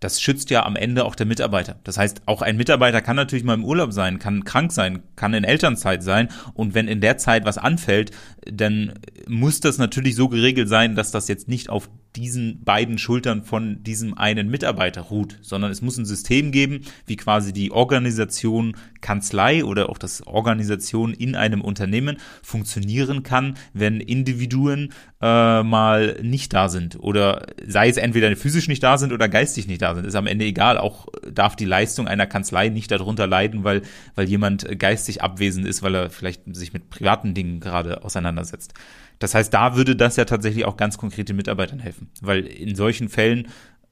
das schützt ja am Ende auch der Mitarbeiter. Das heißt, auch ein Mitarbeiter kann natürlich mal im Urlaub sein, kann krank sein, kann in Elternzeit sein und wenn in der Zeit was anfällt, dann muss das natürlich so geregelt sein, dass das jetzt nicht auf diesen beiden Schultern von diesem einen Mitarbeiter ruht, sondern es muss ein System geben, wie quasi die Organisation Kanzlei oder auch das Organisation in einem Unternehmen funktionieren kann, wenn Individuen äh, mal nicht da sind oder sei es entweder physisch nicht da sind oder geistig nicht da sind, ist am Ende egal. Auch darf die Leistung einer Kanzlei nicht darunter leiden, weil, weil jemand geistig abwesend ist, weil er vielleicht sich mit privaten Dingen gerade auseinandersetzt. Das heißt, da würde das ja tatsächlich auch ganz konkrete Mitarbeitern helfen, weil in solchen Fällen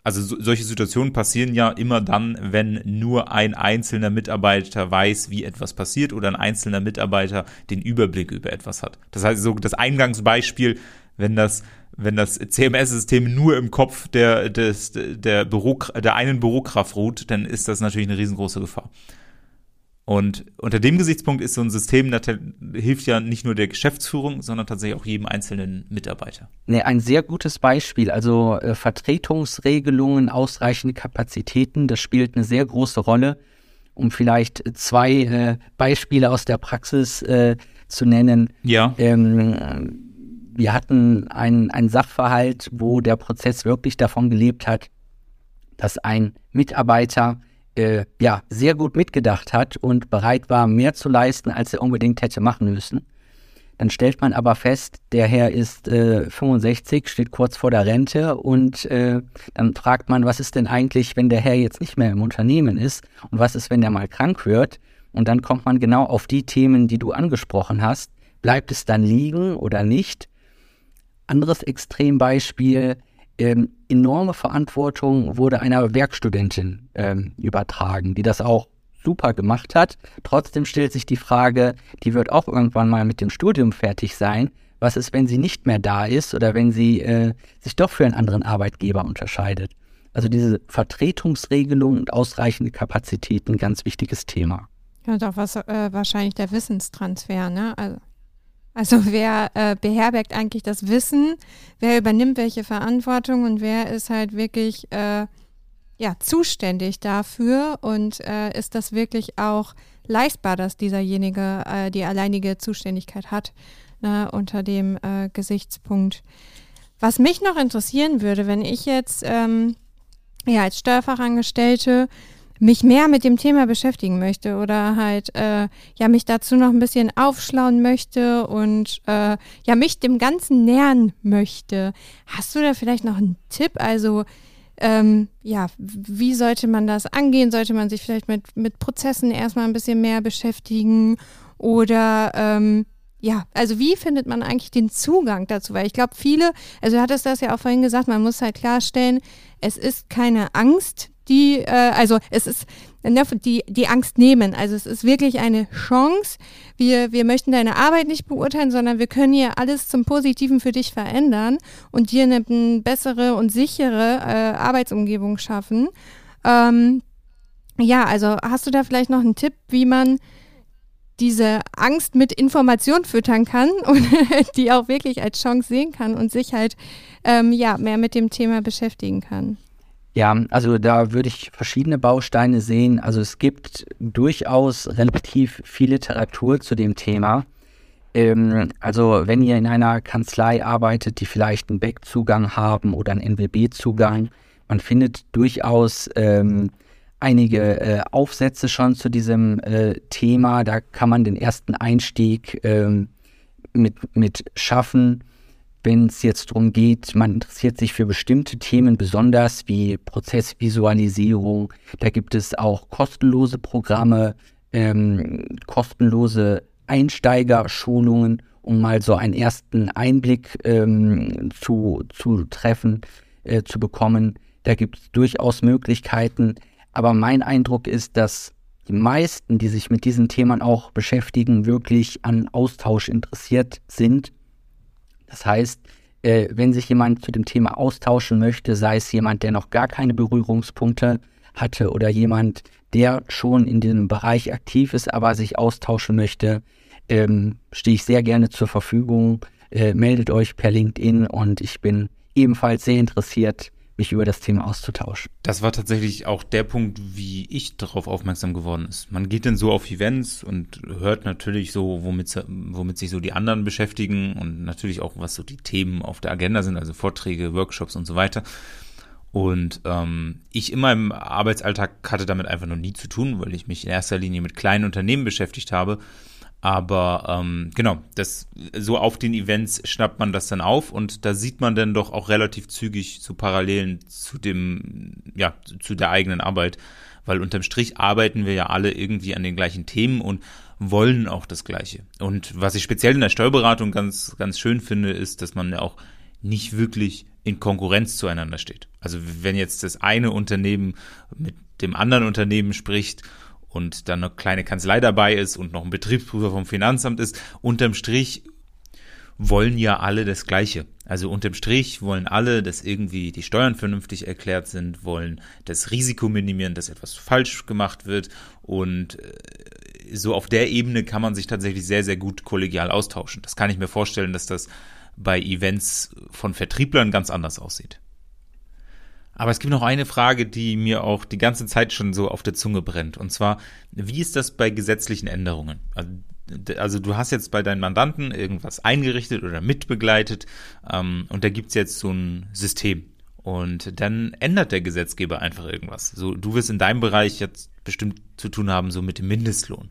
also so, solche Situationen passieren ja immer dann, wenn nur ein einzelner Mitarbeiter weiß, wie etwas passiert oder ein einzelner Mitarbeiter den Überblick über etwas hat. Das heißt, so das Eingangsbeispiel, wenn das wenn das CMS-System nur im Kopf der, des, der, Büro, der einen Bürokraft ruht, dann ist das natürlich eine riesengroße Gefahr. Und unter dem Gesichtspunkt ist so ein System, das hilft ja nicht nur der Geschäftsführung, sondern tatsächlich auch jedem einzelnen Mitarbeiter. Nee, ein sehr gutes Beispiel. Also äh, Vertretungsregelungen, ausreichende Kapazitäten, das spielt eine sehr große Rolle. Um vielleicht zwei äh, Beispiele aus der Praxis äh, zu nennen. Ja. Ähm, wir hatten einen, einen Sachverhalt, wo der Prozess wirklich davon gelebt hat, dass ein Mitarbeiter äh, ja, sehr gut mitgedacht hat und bereit war, mehr zu leisten, als er unbedingt hätte machen müssen. Dann stellt man aber fest, der Herr ist äh, 65, steht kurz vor der Rente und äh, dann fragt man, was ist denn eigentlich, wenn der Herr jetzt nicht mehr im Unternehmen ist und was ist, wenn der mal krank wird? Und dann kommt man genau auf die Themen, die du angesprochen hast. Bleibt es dann liegen oder nicht? Anderes Extrembeispiel, ähm, enorme Verantwortung wurde einer Werkstudentin ähm, übertragen, die das auch super gemacht hat. Trotzdem stellt sich die Frage, die wird auch irgendwann mal mit dem Studium fertig sein. Was ist, wenn sie nicht mehr da ist oder wenn sie äh, sich doch für einen anderen Arbeitgeber unterscheidet? Also diese Vertretungsregelung und ausreichende Kapazitäten, ganz wichtiges Thema. Ja, doch was äh, wahrscheinlich der Wissenstransfer, ne? Also also wer äh, beherbergt eigentlich das Wissen, wer übernimmt welche Verantwortung? Und wer ist halt wirklich äh, ja, zuständig dafür? Und äh, ist das wirklich auch leistbar, dass dieserjenige äh, die alleinige Zuständigkeit hat ne, unter dem äh, Gesichtspunkt. Was mich noch interessieren würde, wenn ich jetzt ähm, ja, als Steuerfachangestellte mich mehr mit dem Thema beschäftigen möchte oder halt äh, ja mich dazu noch ein bisschen aufschlauen möchte und äh, ja mich dem Ganzen nähern möchte. Hast du da vielleicht noch einen Tipp? Also ähm, ja, wie sollte man das angehen? Sollte man sich vielleicht mit, mit Prozessen erstmal ein bisschen mehr beschäftigen? Oder ähm, ja, also wie findet man eigentlich den Zugang dazu? Weil ich glaube, viele, also du hattest das ja auch vorhin gesagt, man muss halt klarstellen, es ist keine Angst, die, äh, also es ist ne, die, die Angst nehmen. Also es ist wirklich eine Chance. Wir, wir möchten deine Arbeit nicht beurteilen, sondern wir können hier alles zum Positiven für dich verändern und dir eine, eine bessere und sichere äh, Arbeitsumgebung schaffen. Ähm, ja, also hast du da vielleicht noch einen Tipp, wie man diese Angst mit Information füttern kann und die auch wirklich als Chance sehen kann und sich halt ähm, ja mehr mit dem Thema beschäftigen kann. Ja, also da würde ich verschiedene Bausteine sehen. Also es gibt durchaus relativ viel Literatur zu dem Thema. Ähm, also wenn ihr in einer Kanzlei arbeitet, die vielleicht einen Back-Zugang haben oder einen NWB-Zugang, man findet durchaus ähm, einige äh, Aufsätze schon zu diesem äh, Thema. Da kann man den ersten Einstieg ähm, mit, mit schaffen, wenn es jetzt darum geht, man interessiert sich für bestimmte Themen besonders wie Prozessvisualisierung. Da gibt es auch kostenlose Programme, ähm, kostenlose Einsteigerschulungen, um mal so einen ersten Einblick ähm, zu, zu treffen, äh, zu bekommen. Da gibt es durchaus Möglichkeiten. Aber mein Eindruck ist, dass die meisten, die sich mit diesen Themen auch beschäftigen, wirklich an Austausch interessiert sind. Das heißt, äh, wenn sich jemand zu dem Thema austauschen möchte, sei es jemand, der noch gar keine Berührungspunkte hatte oder jemand, der schon in diesem Bereich aktiv ist, aber sich austauschen möchte, ähm, stehe ich sehr gerne zur Verfügung. Äh, meldet euch per LinkedIn und ich bin ebenfalls sehr interessiert, mich über das Thema auszutauschen. Das war tatsächlich auch der Punkt, wie ich darauf aufmerksam geworden ist. Man geht dann so auf Events und hört natürlich so, womit, womit sich so die anderen beschäftigen und natürlich auch, was so die Themen auf der Agenda sind, also Vorträge, Workshops und so weiter. Und ähm, ich in meinem Arbeitsalltag hatte damit einfach noch nie zu tun, weil ich mich in erster Linie mit kleinen Unternehmen beschäftigt habe aber ähm, genau, das so auf den Events schnappt man das dann auf und da sieht man dann doch auch relativ zügig so Parallelen zu dem, ja, zu der eigenen Arbeit. Weil unterm Strich arbeiten wir ja alle irgendwie an den gleichen Themen und wollen auch das Gleiche. Und was ich speziell in der Steuerberatung ganz, ganz schön finde, ist, dass man ja auch nicht wirklich in Konkurrenz zueinander steht. Also wenn jetzt das eine Unternehmen mit dem anderen Unternehmen spricht und dann eine kleine Kanzlei dabei ist und noch ein Betriebsprüfer vom Finanzamt ist, unterm Strich wollen ja alle das Gleiche. Also unterm Strich wollen alle, dass irgendwie die Steuern vernünftig erklärt sind, wollen das Risiko minimieren, dass etwas falsch gemacht wird und äh, so auf der Ebene kann man sich tatsächlich sehr, sehr gut kollegial austauschen. Das kann ich mir vorstellen, dass das bei Events von Vertrieblern ganz anders aussieht. Aber es gibt noch eine Frage, die mir auch die ganze Zeit schon so auf der Zunge brennt. Und zwar, wie ist das bei gesetzlichen Änderungen? Also, also du hast jetzt bei deinen Mandanten irgendwas eingerichtet oder mitbegleitet ähm, und da gibt's jetzt so ein System. Und dann ändert der Gesetzgeber einfach irgendwas. So, du wirst in deinem Bereich jetzt bestimmt zu tun haben, so mit dem Mindestlohn.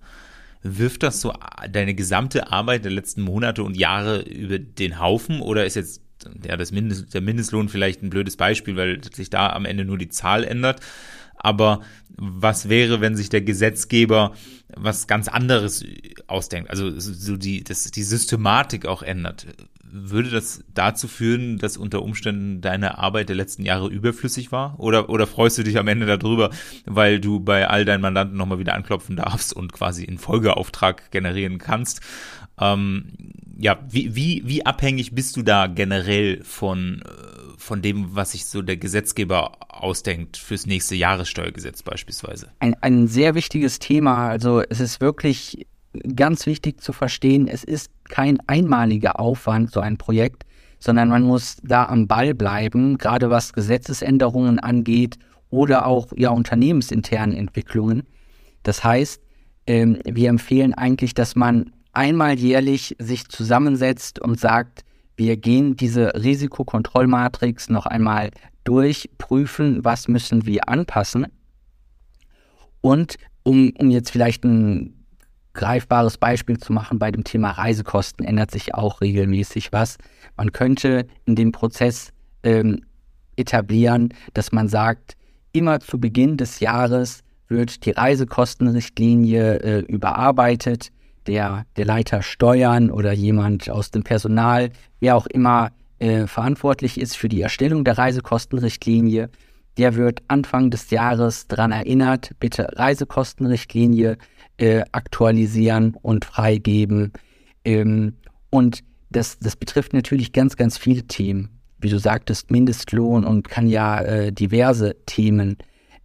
Wirft das so deine gesamte Arbeit der letzten Monate und Jahre über den Haufen oder ist jetzt ja, das Mindest, der Mindestlohn vielleicht ein blödes Beispiel, weil sich da am Ende nur die Zahl ändert. Aber was wäre, wenn sich der Gesetzgeber was ganz anderes ausdenkt? Also so die, das, die Systematik auch ändert. Würde das dazu führen, dass unter Umständen deine Arbeit der letzten Jahre überflüssig war? Oder, oder freust du dich am Ende darüber, weil du bei all deinen Mandanten nochmal wieder anklopfen darfst und quasi einen Folgeauftrag generieren kannst? Ähm, ja, wie, wie, wie abhängig bist du da generell von, äh, von dem, was sich so der Gesetzgeber ausdenkt fürs nächste Jahressteuergesetz beispielsweise? Ein, ein sehr wichtiges Thema. Also es ist wirklich ganz wichtig zu verstehen, es ist kein einmaliger Aufwand, so ein Projekt, sondern man muss da am Ball bleiben, gerade was Gesetzesänderungen angeht oder auch ja unternehmensinternen Entwicklungen. Das heißt, ähm, wir empfehlen eigentlich, dass man einmal jährlich sich zusammensetzt und sagt, wir gehen diese Risikokontrollmatrix noch einmal durch, prüfen, was müssen wir anpassen. Und um, um jetzt vielleicht ein greifbares Beispiel zu machen, bei dem Thema Reisekosten ändert sich auch regelmäßig was. Man könnte in dem Prozess ähm, etablieren, dass man sagt, immer zu Beginn des Jahres wird die Reisekostenrichtlinie äh, überarbeitet der, der Leiter Steuern oder jemand aus dem Personal, wer auch immer äh, verantwortlich ist für die Erstellung der Reisekostenrichtlinie, der wird Anfang des Jahres daran erinnert, bitte Reisekostenrichtlinie äh, aktualisieren und freigeben. Ähm, und das, das betrifft natürlich ganz, ganz viele Themen. Wie du sagtest, Mindestlohn und kann ja äh, diverse Themen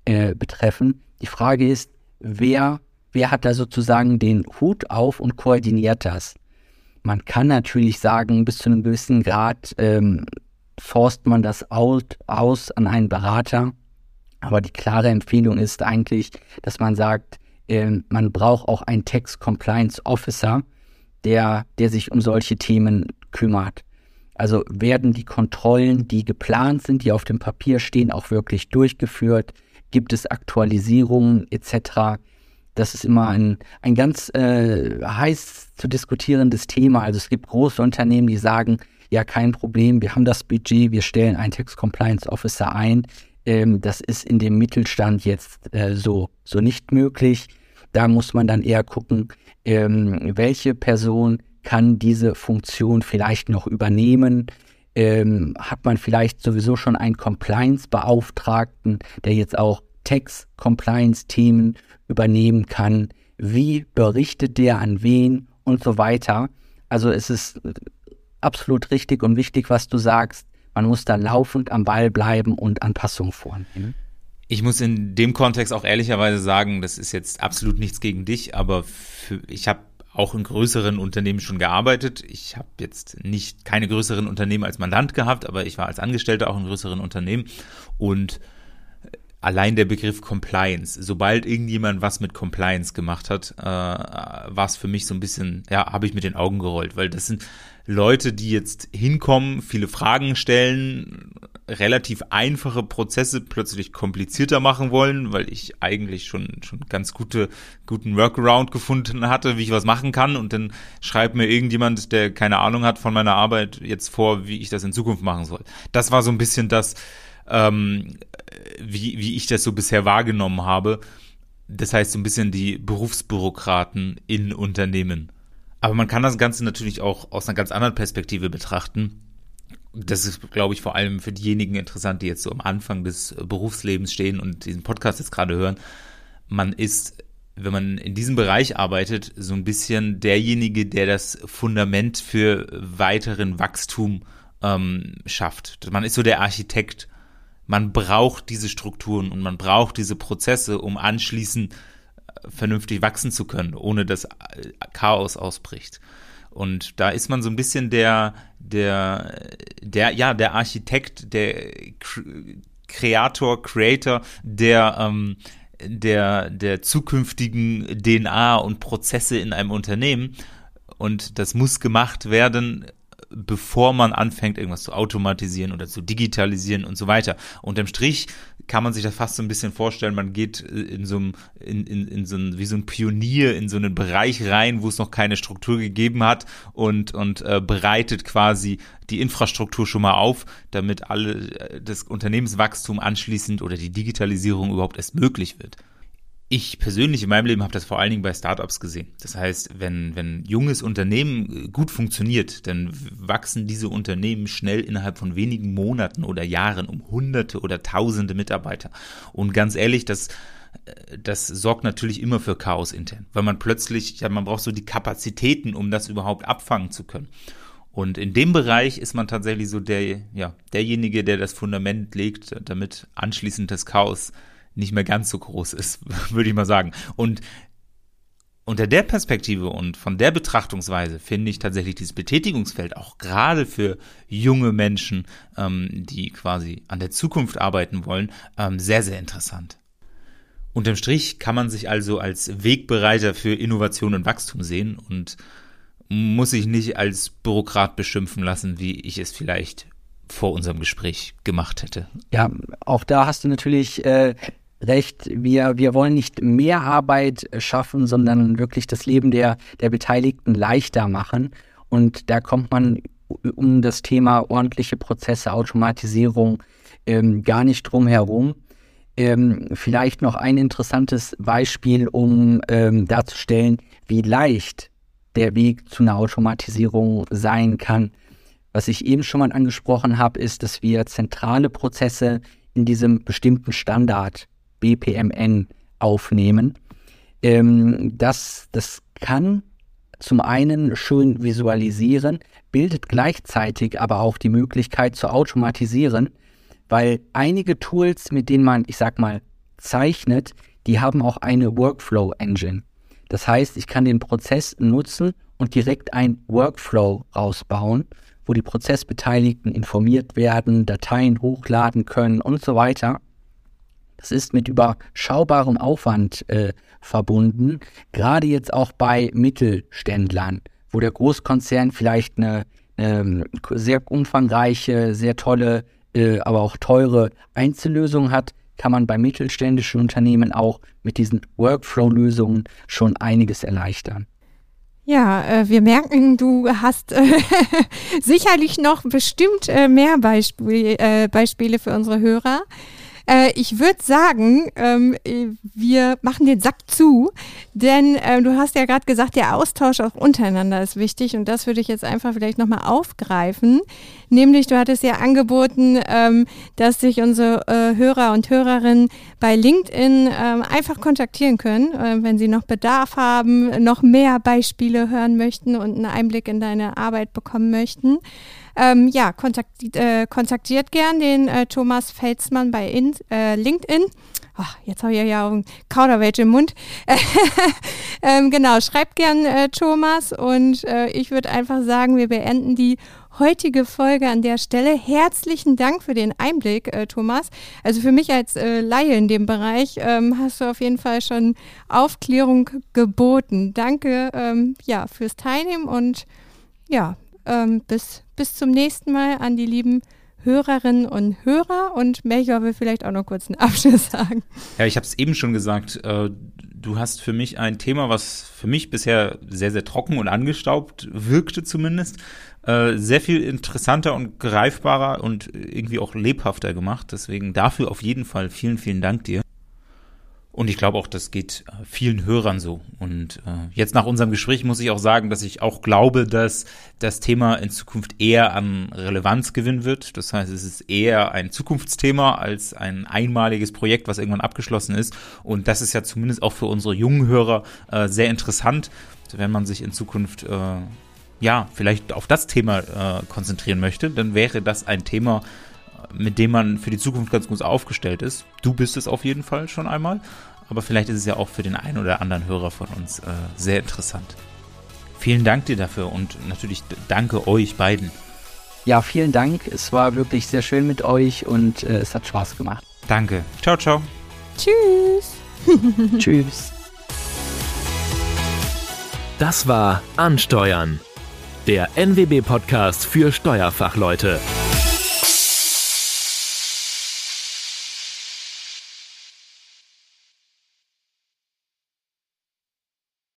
äh, betreffen. Die Frage ist, wer wer hat da sozusagen den Hut auf und koordiniert das? Man kann natürlich sagen, bis zu einem gewissen Grad ähm, forst man das aus, aus an einen Berater. Aber die klare Empfehlung ist eigentlich, dass man sagt, äh, man braucht auch einen Tax Compliance Officer, der, der sich um solche Themen kümmert. Also werden die Kontrollen, die geplant sind, die auf dem Papier stehen, auch wirklich durchgeführt? Gibt es Aktualisierungen etc.? Das ist immer ein, ein ganz äh, heiß zu diskutierendes Thema. Also es gibt große Unternehmen, die sagen, ja, kein Problem, wir haben das Budget, wir stellen einen Tax Compliance Officer ein. Ähm, das ist in dem Mittelstand jetzt äh, so, so nicht möglich. Da muss man dann eher gucken, ähm, welche Person kann diese Funktion vielleicht noch übernehmen. Ähm, hat man vielleicht sowieso schon einen Compliance-Beauftragten, der jetzt auch Tax-Compliance-Themen übernehmen kann? Wie berichtet der an wen und so weiter? Also es ist absolut richtig und wichtig, was du sagst. Man muss da laufend am Ball bleiben und Anpassungen vornehmen. Ich muss in dem Kontext auch ehrlicherweise sagen, das ist jetzt absolut nichts gegen dich, aber für, ich habe auch in größeren Unternehmen schon gearbeitet. Ich habe jetzt nicht keine größeren Unternehmen als Mandant gehabt, aber ich war als Angestellter auch in größeren Unternehmen und allein der Begriff Compliance, sobald irgendjemand was mit Compliance gemacht hat, äh, war es für mich so ein bisschen, ja, habe ich mit den Augen gerollt, weil das sind Leute, die jetzt hinkommen, viele Fragen stellen, relativ einfache Prozesse plötzlich komplizierter machen wollen, weil ich eigentlich schon schon ganz gute guten Workaround gefunden hatte, wie ich was machen kann und dann schreibt mir irgendjemand, der keine Ahnung hat von meiner Arbeit jetzt vor, wie ich das in Zukunft machen soll. Das war so ein bisschen das, ähm, wie wie ich das so bisher wahrgenommen habe. Das heißt so ein bisschen die Berufsbürokraten in Unternehmen. Aber man kann das Ganze natürlich auch aus einer ganz anderen Perspektive betrachten das ist, glaube ich, vor allem für diejenigen interessant, die jetzt so am Anfang des Berufslebens stehen und diesen Podcast jetzt gerade hören. Man ist, wenn man in diesem Bereich arbeitet, so ein bisschen derjenige, der das Fundament für weiteren Wachstum ähm, schafft. Man ist so der Architekt. Man braucht diese Strukturen und man braucht diese Prozesse, um anschließend äh, vernünftig wachsen zu können, ohne dass Chaos ausbricht. Und da ist man so ein bisschen der, der, der, ja, der Architekt, der Kreator, Creator, der, ähm, der, der zukünftigen DNA und Prozesse in einem Unternehmen. Und das muss gemacht werden, bevor man anfängt, irgendwas zu automatisieren oder zu digitalisieren und so weiter. Unterm Strich kann man sich das fast so ein bisschen vorstellen, man geht äh, in so einem, in, in, in so ein, wie so ein Pionier in so einen Bereich rein, wo es noch keine Struktur gegeben hat und, und äh, bereitet quasi die Infrastruktur schon mal auf, damit alle äh, das Unternehmenswachstum anschließend oder die Digitalisierung überhaupt erst möglich wird. Ich persönlich in meinem Leben habe das vor allen Dingen bei Startups gesehen. Das heißt, wenn, wenn junges Unternehmen gut funktioniert, dann wachsen diese Unternehmen schnell innerhalb von wenigen Monaten oder Jahren um Hunderte oder Tausende Mitarbeiter. Und ganz ehrlich, das, das sorgt natürlich immer für Chaos intern, weil man plötzlich, ja, man braucht so die Kapazitäten, um das überhaupt abfangen zu können. Und in dem Bereich ist man tatsächlich so der, ja, derjenige, der das Fundament legt, damit anschließend das Chaos nicht mehr ganz so groß ist, würde ich mal sagen. Und unter der Perspektive und von der Betrachtungsweise finde ich tatsächlich dieses Betätigungsfeld auch gerade für junge Menschen, ähm, die quasi an der Zukunft arbeiten wollen, ähm, sehr, sehr interessant. Unterm Strich kann man sich also als Wegbereiter für Innovation und Wachstum sehen und muss sich nicht als Bürokrat beschimpfen lassen, wie ich es vielleicht vor unserem Gespräch gemacht hätte. Ja, auch da hast du natürlich äh, recht. Wir, wir wollen nicht mehr Arbeit schaffen, sondern wirklich das Leben der, der Beteiligten leichter machen. Und da kommt man um das Thema ordentliche Prozesse, Automatisierung ähm, gar nicht drum herum. Ähm, vielleicht noch ein interessantes Beispiel, um ähm, darzustellen, wie leicht der Weg zu einer Automatisierung sein kann. Was ich eben schon mal angesprochen habe, ist, dass wir zentrale Prozesse in diesem bestimmten Standard BPMN aufnehmen. Ähm, das, das kann zum einen schön visualisieren, bildet gleichzeitig aber auch die Möglichkeit zu automatisieren, weil einige Tools, mit denen man, ich sag mal, zeichnet, die haben auch eine Workflow Engine. Das heißt, ich kann den Prozess nutzen und direkt ein Workflow rausbauen, wo die Prozessbeteiligten informiert werden, Dateien hochladen können und so weiter. Das ist mit überschaubarem Aufwand äh, verbunden, gerade jetzt auch bei Mittelständlern, wo der Großkonzern vielleicht eine ähm, sehr umfangreiche, sehr tolle, äh, aber auch teure Einzellösung hat, kann man bei mittelständischen Unternehmen auch mit diesen Workflow-Lösungen schon einiges erleichtern. Ja, äh, wir merken, du hast äh, sicherlich noch bestimmt äh, mehr Beispiel, Beispiele für unsere Hörer. Äh, ich würde sagen, ähm, wir machen den Sack zu, denn äh, du hast ja gerade gesagt, der Austausch auch untereinander ist wichtig und das würde ich jetzt einfach vielleicht nochmal aufgreifen. Nämlich, du hattest ja angeboten, ähm, dass sich unsere äh, Hörer und Hörerinnen bei LinkedIn ähm, einfach kontaktieren können, äh, wenn sie noch Bedarf haben, noch mehr Beispiele hören möchten und einen Einblick in deine Arbeit bekommen möchten. Ähm, ja, kontaktiert, äh, kontaktiert gern den äh, Thomas Felsmann bei in, äh, LinkedIn. Ach, jetzt habe ich ja einen Kauderwelsch im Mund. ähm, genau, schreibt gern äh, Thomas und äh, ich würde einfach sagen, wir beenden die heutige Folge an der Stelle. Herzlichen Dank für den Einblick, äh, Thomas. Also für mich als äh, Laie in dem Bereich ähm, hast du auf jeden Fall schon Aufklärung geboten. Danke ähm, ja, fürs Teilnehmen und ja, ähm, bis, bis zum nächsten Mal an die lieben Hörerinnen und Hörer und Melchior will vielleicht auch noch kurz einen Abschluss sagen. Ja, ich habe es eben schon gesagt, äh, du hast für mich ein Thema, was für mich bisher sehr, sehr trocken und angestaubt wirkte zumindest, äh, sehr viel interessanter und greifbarer und irgendwie auch lebhafter gemacht. Deswegen dafür auf jeden Fall vielen, vielen Dank dir. Und ich glaube auch, das geht äh, vielen Hörern so. Und äh, jetzt nach unserem Gespräch muss ich auch sagen, dass ich auch glaube, dass das Thema in Zukunft eher an Relevanz gewinnen wird. Das heißt, es ist eher ein Zukunftsthema als ein einmaliges Projekt, was irgendwann abgeschlossen ist. Und das ist ja zumindest auch für unsere jungen Hörer äh, sehr interessant, wenn man sich in Zukunft äh, ja vielleicht auf das Thema äh, konzentrieren möchte, dann wäre das ein Thema, mit dem man für die Zukunft ganz gut aufgestellt ist. Du bist es auf jeden Fall schon einmal, aber vielleicht ist es ja auch für den einen oder anderen Hörer von uns äh, sehr interessant. Vielen Dank dir dafür und natürlich danke euch beiden. Ja, vielen Dank. Es war wirklich sehr schön mit euch und äh, es hat Spaß gemacht. Danke. Ciao, ciao. Tschüss. Tschüss. Das war Ansteuern, der NWB-Podcast für Steuerfachleute.